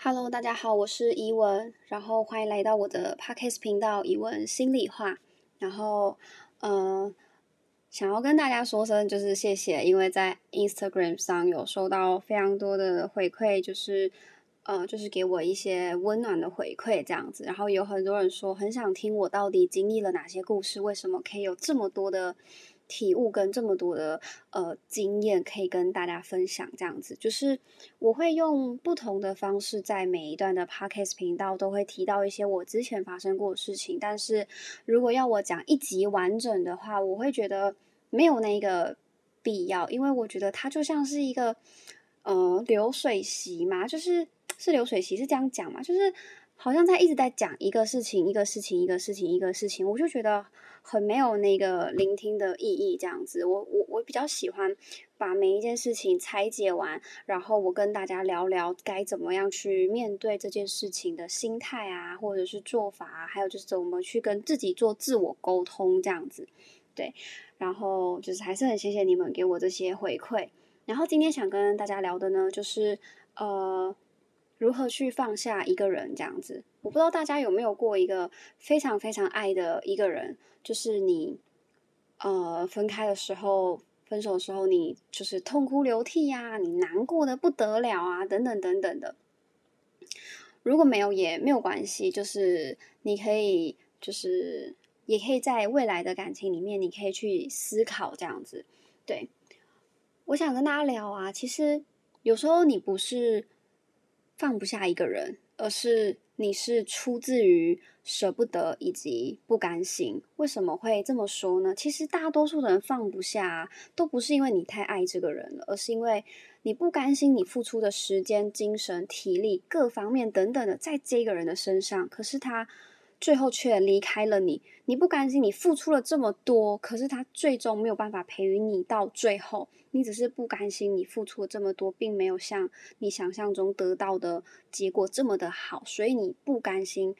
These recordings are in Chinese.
Hello，大家好，我是怡文，然后欢迎来到我的 Podcast 频道怡文心里话。然后，呃，想要跟大家说声就是谢谢，因为在 Instagram 上有收到非常多的回馈，就是呃，就是给我一些温暖的回馈这样子。然后有很多人说很想听我到底经历了哪些故事，为什么可以有这么多的。体悟跟这么多的呃经验可以跟大家分享，这样子就是我会用不同的方式，在每一段的 podcast 频道都会提到一些我之前发生过的事情。但是如果要我讲一集完整的话，我会觉得没有那个必要，因为我觉得它就像是一个呃流水席嘛，就是是流水席是这样讲嘛，就是好像在一直在讲一个事情，一个事情，一个事情，一个事情，我就觉得。很没有那个聆听的意义，这样子，我我我比较喜欢把每一件事情拆解完，然后我跟大家聊聊该怎么样去面对这件事情的心态啊，或者是做法，还有就是怎么去跟自己做自我沟通这样子，对，然后就是还是很谢谢你们给我这些回馈，然后今天想跟大家聊的呢，就是呃。如何去放下一个人这样子？我不知道大家有没有过一个非常非常爱的一个人，就是你，呃，分开的时候，分手的时候，你就是痛哭流涕呀，你难过的不得了啊，等等等等的。如果没有也没有关系，就是你可以，就是也可以在未来的感情里面，你可以去思考这样子。对，我想跟大家聊啊，其实有时候你不是。放不下一个人，而是你是出自于舍不得以及不甘心。为什么会这么说呢？其实大多数的人放不下，都不是因为你太爱这个人了，而是因为你不甘心你付出的时间、精神、体力各方面等等的，在这个人的身上，可是他。最后却离开了你，你不甘心，你付出了这么多，可是他最终没有办法陪于你到最后，你只是不甘心，你付出了这么多，并没有像你想象中得到的结果这么的好，所以你不甘心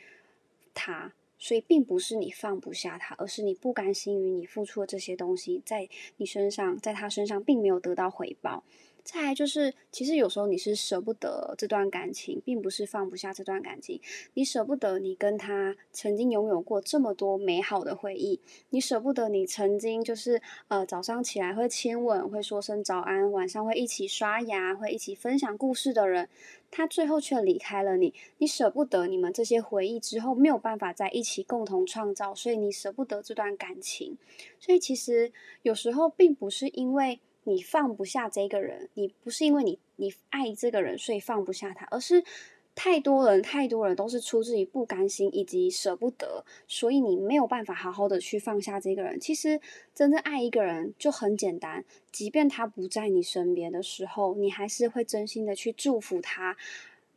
他，所以并不是你放不下他，而是你不甘心于你付出的这些东西在你身上，在他身上并没有得到回报。再来就是，其实有时候你是舍不得这段感情，并不是放不下这段感情。你舍不得你跟他曾经拥有过这么多美好的回忆，你舍不得你曾经就是呃早上起来会亲吻，会说声早安，晚上会一起刷牙，会一起分享故事的人，他最后却离开了你。你舍不得你们这些回忆之后没有办法在一起共同创造，所以你舍不得这段感情。所以其实有时候并不是因为。你放不下这个人，你不是因为你你爱这个人所以放不下他，而是太多人太多人都是出自于不甘心以及舍不得，所以你没有办法好好的去放下这个人。其实真正爱一个人就很简单，即便他不在你身边的时候，你还是会真心的去祝福他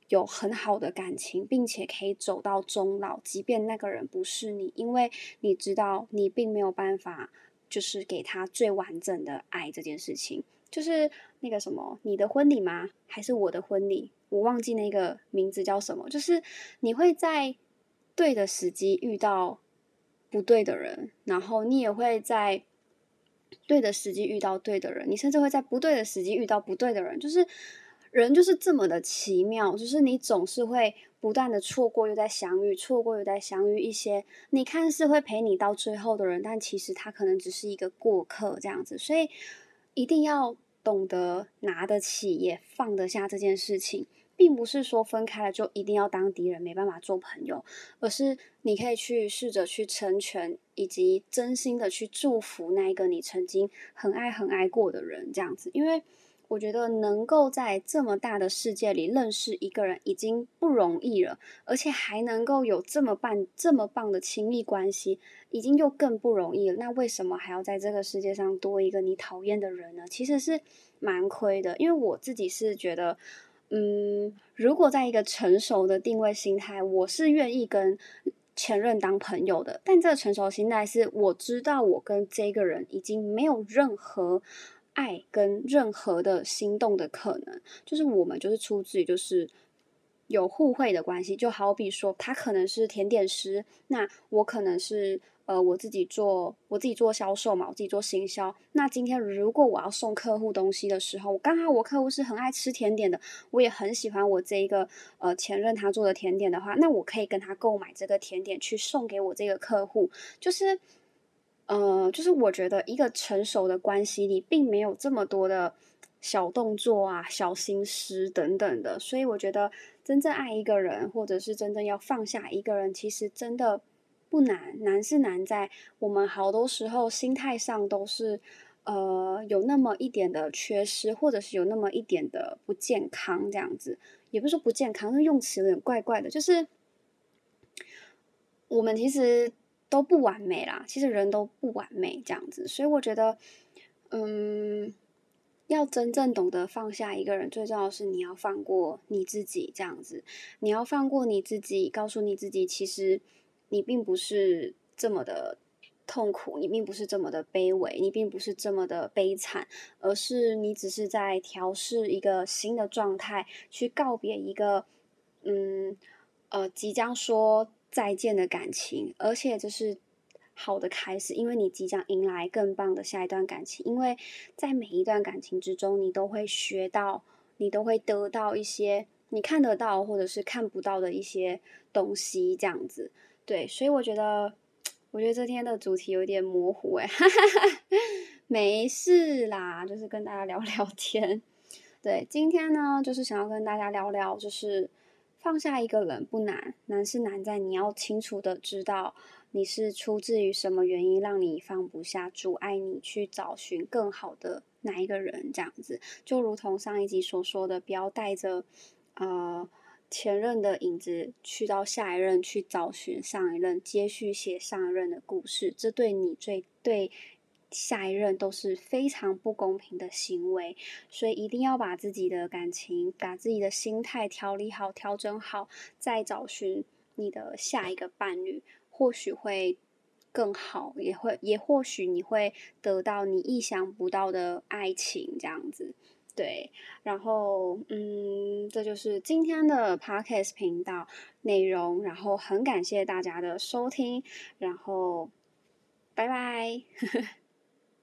有很好的感情，并且可以走到终老。即便那个人不是你，因为你知道你并没有办法。就是给他最完整的爱这件事情，就是那个什么，你的婚礼吗？还是我的婚礼？我忘记那个名字叫什么。就是你会在对的时机遇到不对的人，然后你也会在对的时机遇到对的人，你甚至会在不对的时机遇到不对的人。就是人就是这么的奇妙，就是你总是会。不断的错过又在相遇，错过又在相遇，一些你看似会陪你到最后的人，但其实他可能只是一个过客这样子。所以一定要懂得拿得起也放得下这件事情，并不是说分开了就一定要当敌人，没办法做朋友，而是你可以去试着去成全，以及真心的去祝福那一个你曾经很爱很爱过的人这样子，因为。我觉得能够在这么大的世界里认识一个人已经不容易了，而且还能够有这么棒、这么棒的亲密关系，已经又更不容易了。那为什么还要在这个世界上多一个你讨厌的人呢？其实是蛮亏的。因为我自己是觉得，嗯，如果在一个成熟的定位心态，我是愿意跟前任当朋友的。但这个成熟心态是，我知道我跟这个人已经没有任何。爱跟任何的心动的可能，就是我们就是出自于就是有互惠的关系，就好比说他可能是甜点师，那我可能是。呃，我自己做我自己做销售嘛，我自己做行销。那今天如果我要送客户东西的时候，刚好我客户是很爱吃甜点的，我也很喜欢我这一个呃前任他做的甜点的话，那我可以跟他购买这个甜点去送给我这个客户。就是，呃，就是我觉得一个成熟的关系里，并没有这么多的小动作啊、小心思等等的，所以我觉得真正爱一个人，或者是真正要放下一个人，其实真的。不难，难是难在我们好多时候心态上都是，呃，有那么一点的缺失，或者是有那么一点的不健康，这样子，也不是说不健康，是用词有点怪怪的，就是我们其实都不完美啦，其实人都不完美这样子，所以我觉得，嗯，要真正懂得放下一个人，最重要是你要放过你自己，这样子，你要放过你自己，告诉你自己，其实。你并不是这么的痛苦，你并不是这么的卑微，你并不是这么的悲惨，而是你只是在调试一个新的状态，去告别一个嗯呃即将说再见的感情，而且这是好的开始，因为你即将迎来更棒的下一段感情，因为在每一段感情之中，你都会学到，你都会得到一些你看得到或者是看不到的一些东西，这样子。对，所以我觉得，我觉得这天的主题有点模糊哎，没事啦，就是跟大家聊聊天。对，今天呢，就是想要跟大家聊聊，就是放下一个人不难，难是难在你要清楚的知道你是出自于什么原因让你放不下，阻碍你去找寻更好的哪一个人，这样子，就如同上一集所说的，不要带着呃。前任的影子去到下一任去找寻上一任，接续写上一任的故事，这对你最对下一任都是非常不公平的行为。所以一定要把自己的感情、把自己的心态调理好、调整好，再找寻你的下一个伴侣，或许会更好，也会也或许你会得到你意想不到的爱情，这样子。对，然后嗯，这就是今天的 podcast 频道内容，然后很感谢大家的收听，然后拜拜。呵 呵